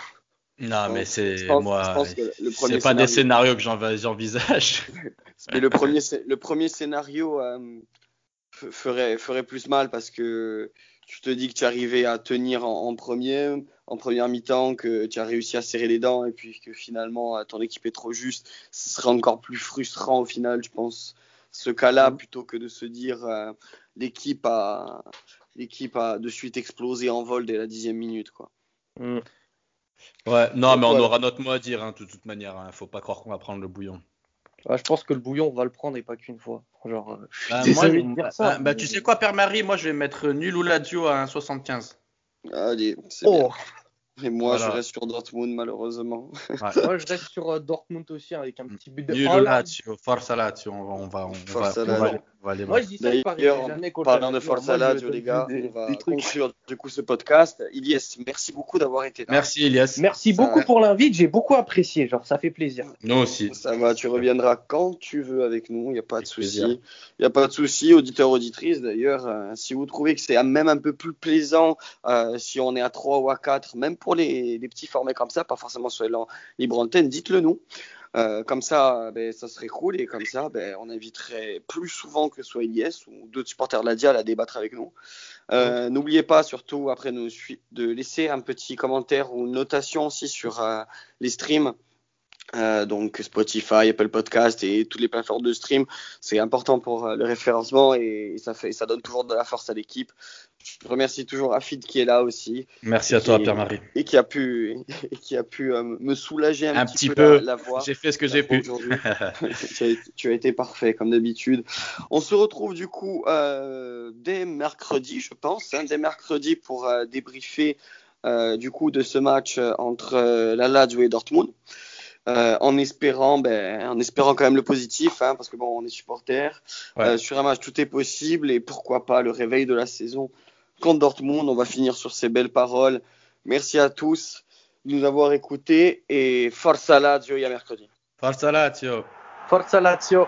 non, mais c'est moi. C'est pas des scénarios que j'envisage. [laughs] mais le premier, le premier scénario, ferait, ferait plus mal parce que tu te dis que tu es arrivé à tenir en, premier, en première mi-temps, que tu as réussi à serrer les dents et puis que finalement euh, ton équipe est trop juste, ce serait encore plus frustrant au final, je pense, ce cas-là, mm. plutôt que de se dire euh, l'équipe a l'équipe a de suite explosé en vol dès la dixième minute, quoi. Mm. Ouais, non, mais on aura notre mot à dire, hein, de toute manière. Hein. Faut pas croire qu'on va prendre le bouillon. je pense que le bouillon, on va le prendre et pas qu'une fois. Genre, euh, bah, moi, dire ça, bah, bah, tu sais quoi, Père Marie, moi je vais mettre nul ou Lazio à 1,75. Allez, c'est oh. bien. Et moi, je reste sur Dortmund, malheureusement. [laughs] moi, je reste sur euh, Dortmund aussi, avec un petit but de. Nul Lazio, Forza Lazio, on va, on va, on va, on va, aller Moi, je dis ça, D'ailleurs, parlant de Forza Lazio, les gars, on va conclure du coup ce podcast. Ilyes, merci beaucoup d'avoir été là. Merci, Ilyes. Merci beaucoup pour l'invite, j'ai beaucoup apprécié, genre, ça fait plaisir. Nous aussi. Ça va, tu reviendras quand tu veux avec nous, il n'y a pas de souci. Il n'y a pas de souci, auditeurs, auditrices, d'ailleurs, euh, si vous trouvez que c'est même un peu plus plaisant, euh, si on est à 3 ou à 4, même pour les, petits formats comme ça, pas forcément sur les libre antenne, dites-le nous. Euh, comme ça, ben, ça serait cool et comme ça, ben, on inviterait plus souvent que soit Elias ou d'autres supporters de la Dial à débattre avec nous. Euh, n'oubliez pas surtout après nous de laisser un petit commentaire ou une notation aussi sur euh, les streams euh, donc Spotify, Apple Podcast et toutes les plateformes de stream, c'est important pour euh, le référencement et, ça fait, ça donne toujours de la force à l'équipe. Je remercie toujours Afid qui est là aussi. Merci à toi Pierre-Marie. Et qui a pu, [laughs] et qui a pu euh, me soulager un, petit, peu, La, voix. J'ai fait ce que j'ai pu. [laughs] tu, as, été parfait comme d'habitude. On se retrouve du coup dès mercredi, je pense, hein, dès mercredi pour débriefer du coup de ce match entre la Lazio et Dortmund. Euh, en espérant, ben, en espérant quand même le positif, hein, parce que bon, on est supporter. Euh, sur un match, tout est possible et pourquoi pas le réveil de la saison contre Dortmund. On va finir sur ces belles paroles. Merci à tous de nous avoir écoutés et forza Lazio, il y a mercredi. Forza Lazio. Forza Lazio.